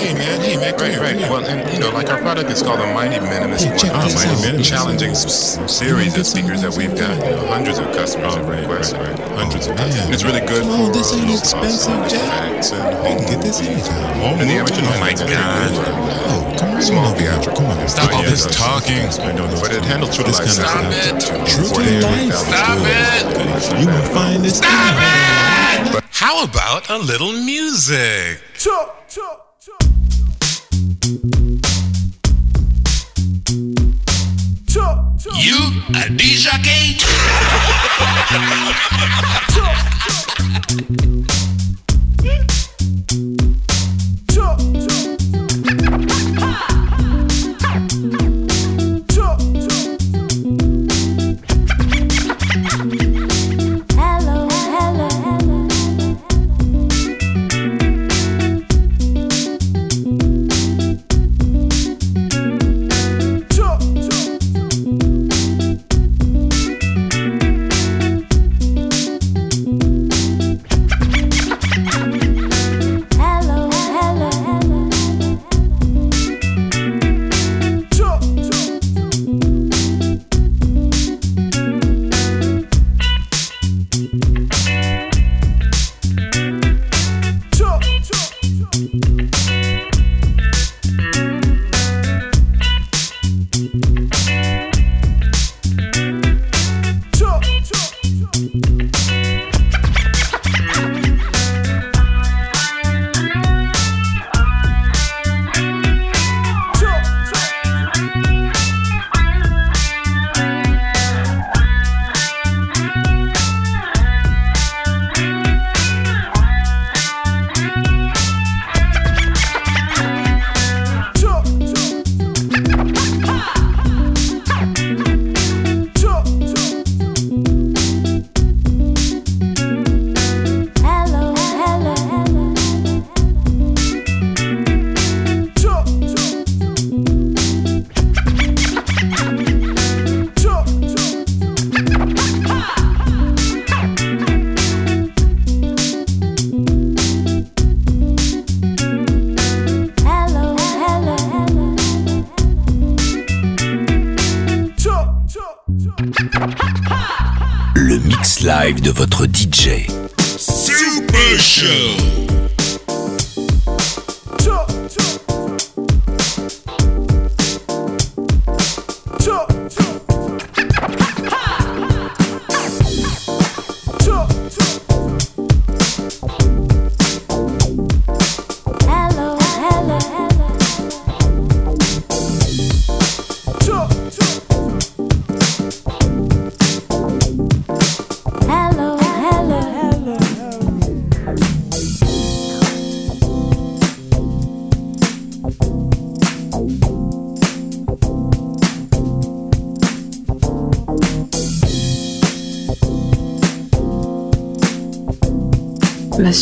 Hey man, hey man, right, right. Well, and you know, like our product is called the Mighty Minimus Hey, check One. this It's out. a challenging s- series of speakers that we've got. You know, hundreds of customers have right, requested. right, right. Hundreds of oh, customers. And it's really good Come on, this ain't low expensive, cost Jack. artifacts and We home can get this anytime. And the original Oh my God. Oh, come on, Small theatrical. Come on, Stop all this talking. I know those. But it handles true to life. Stop it. True to life. Stop it. You will find this. Stop it! How about a little music? You a DJ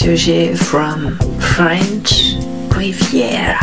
From French Riviera.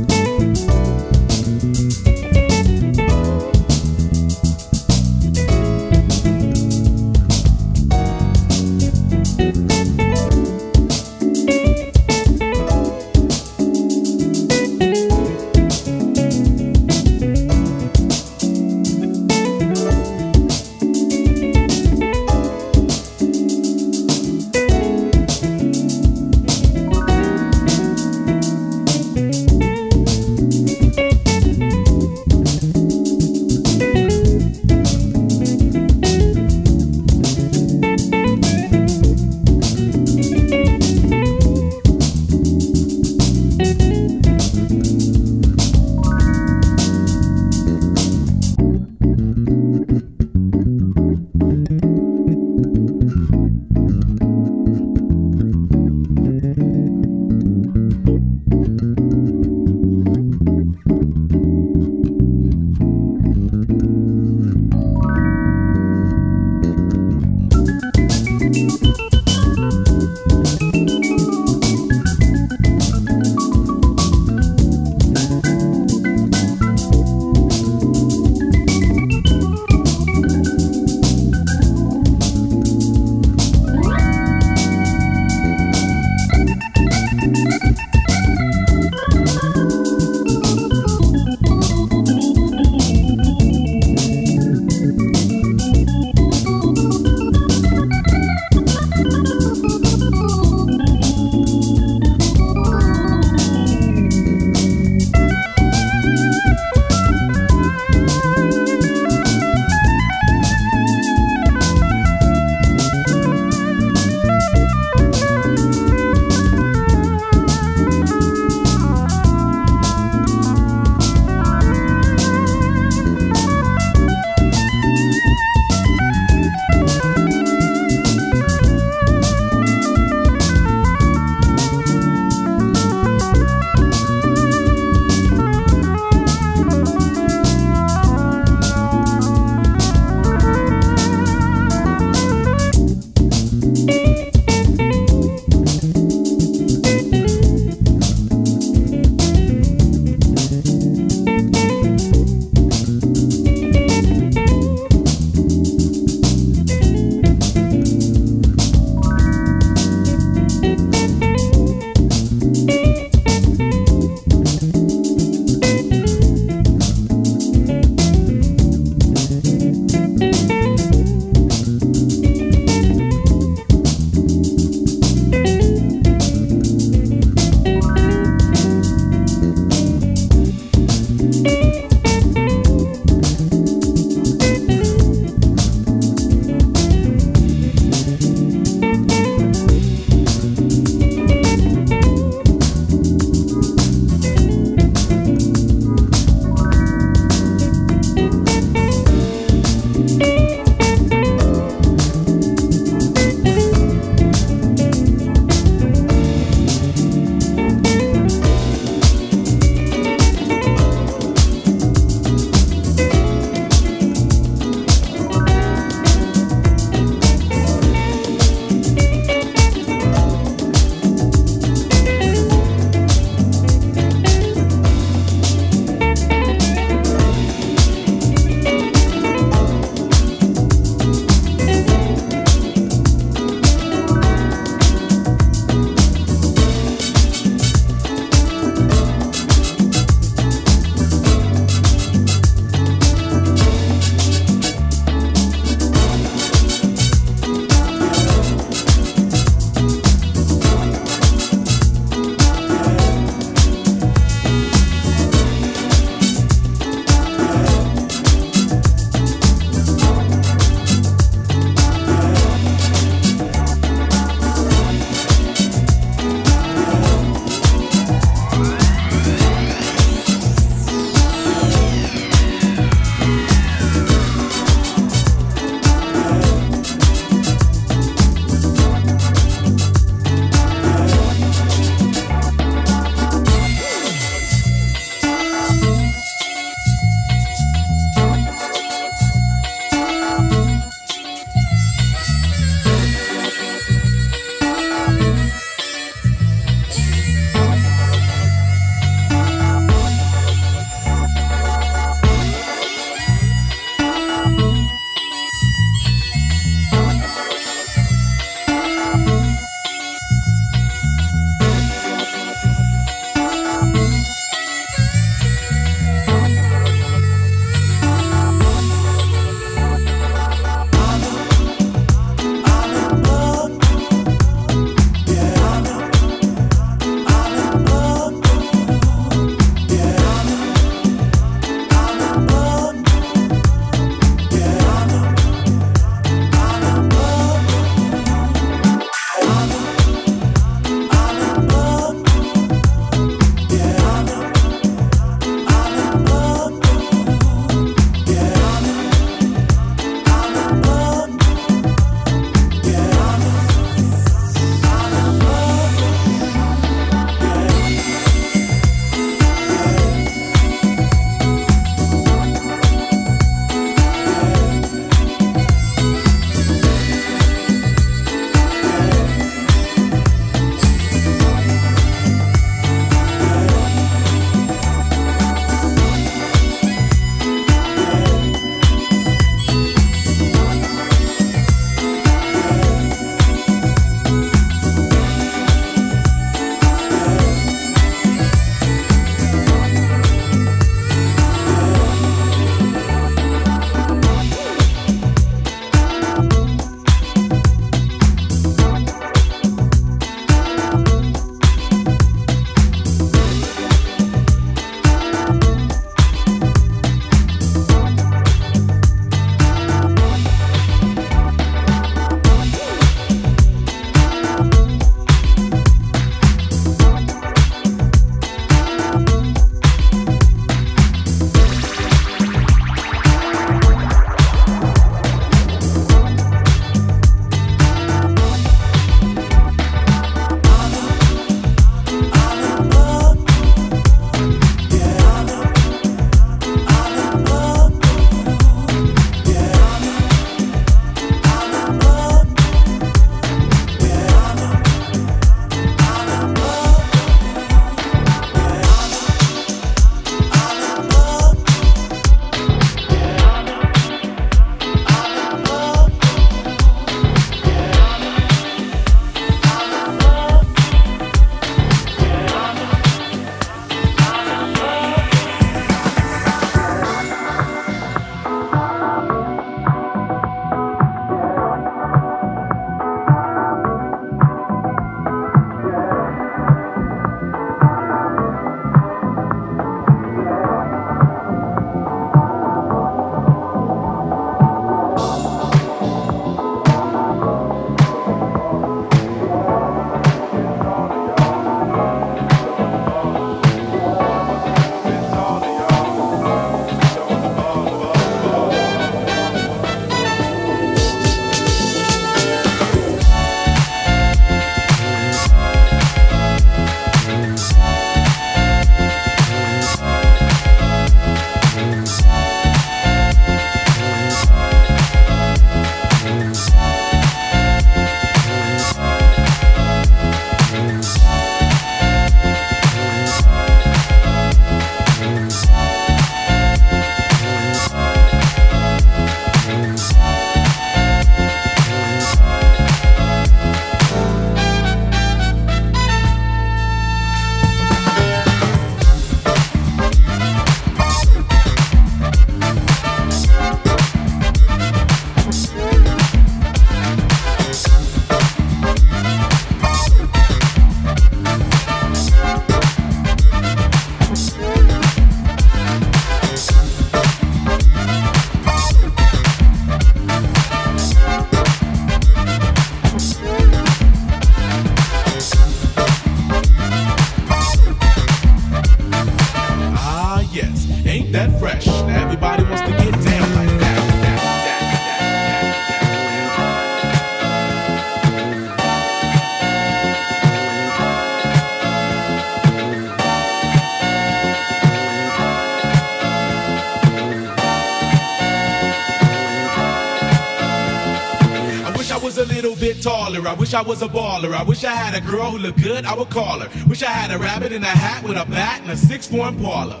I wish I was a baller. I wish I had a girl who looked good, I would call her. Wish I had a rabbit in a hat with a bat and a six four Impala.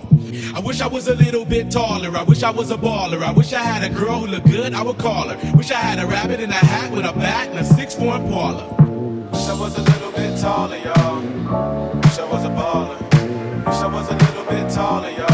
I wish I was a little bit taller. I wish I was a baller. I wish I had a girl who looked good, I would call her. Wish I had a rabbit in a hat with a bat and a six four Impala. Wish I was a little bit taller, y'all. Wish I was a baller. Wish I was a little bit taller, y'all.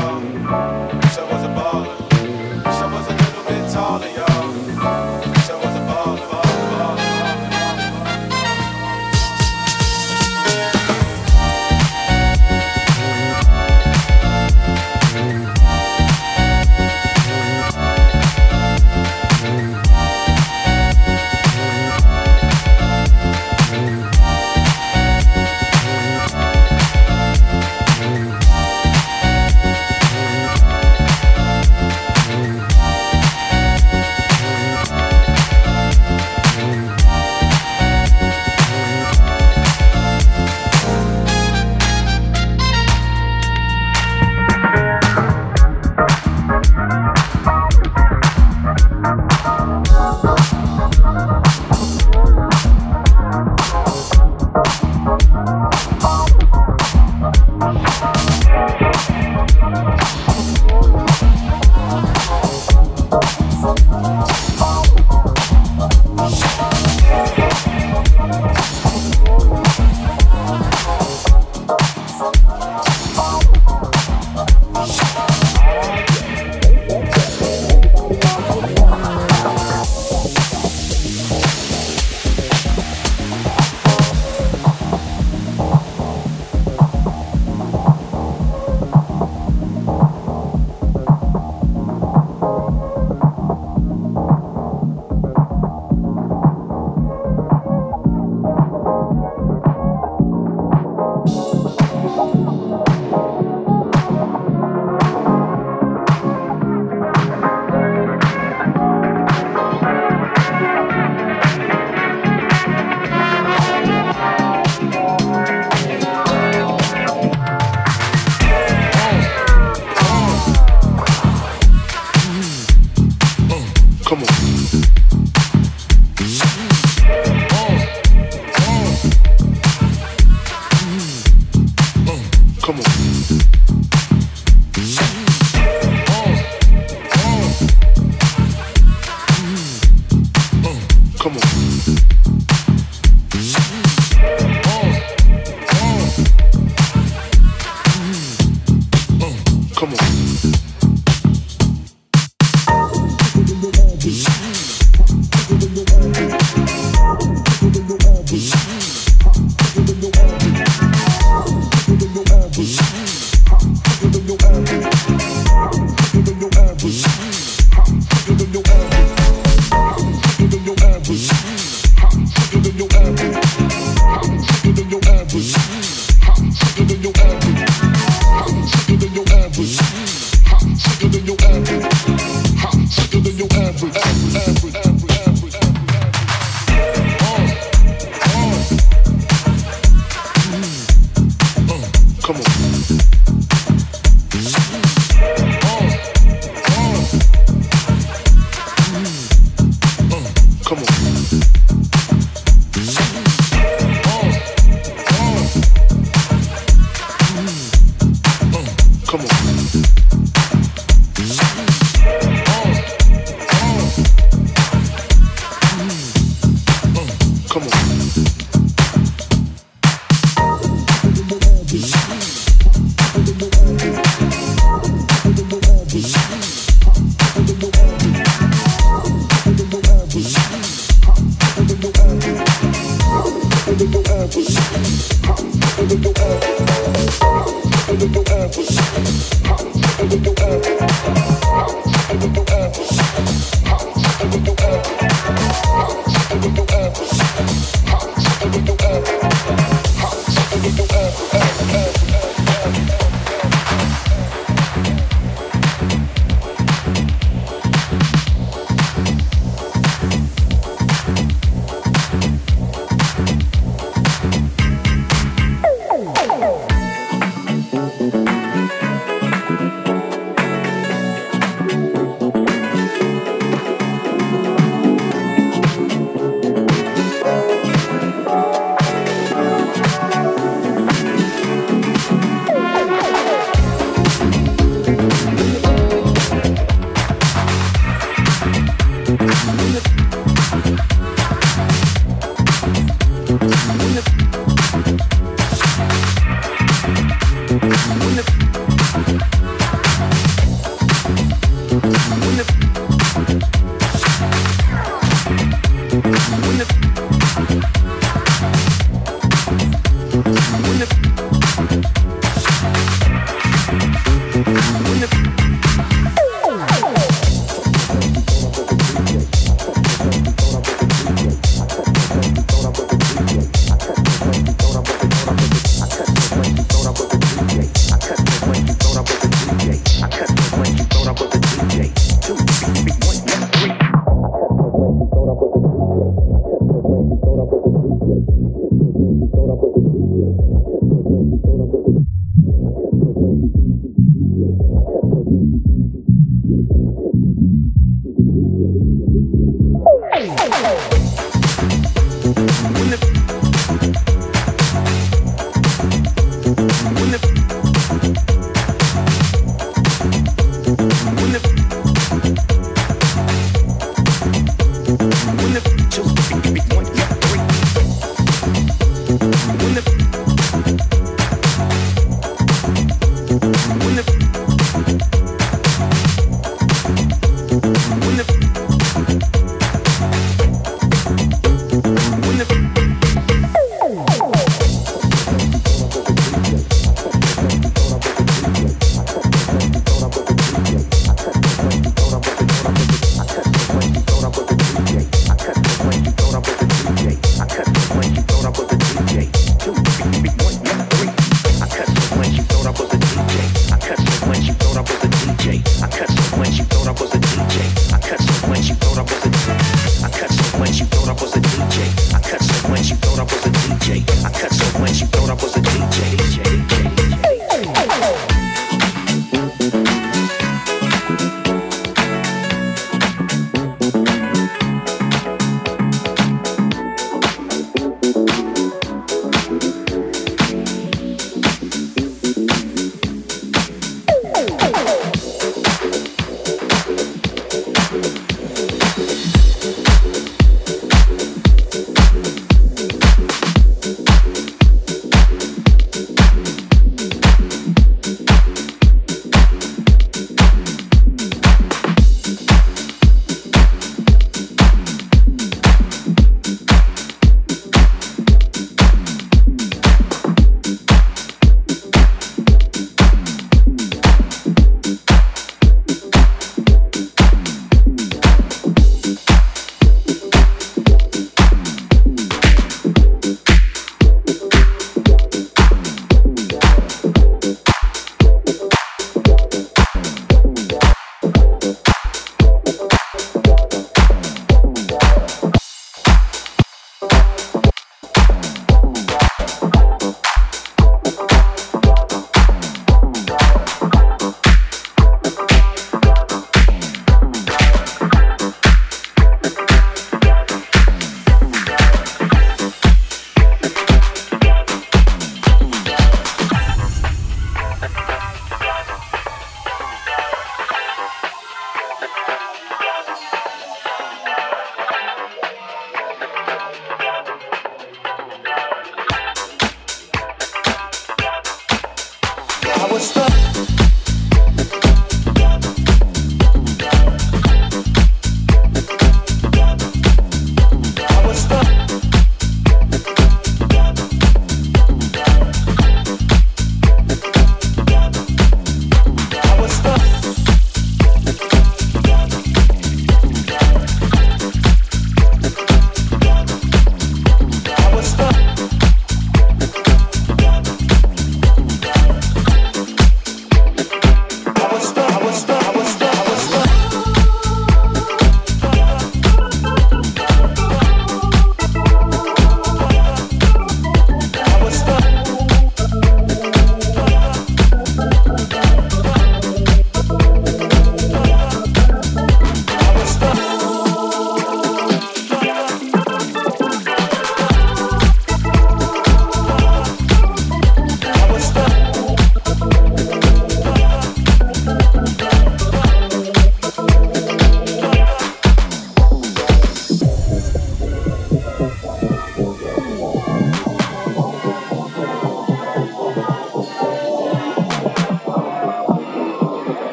Peace.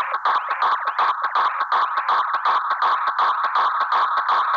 Thank you.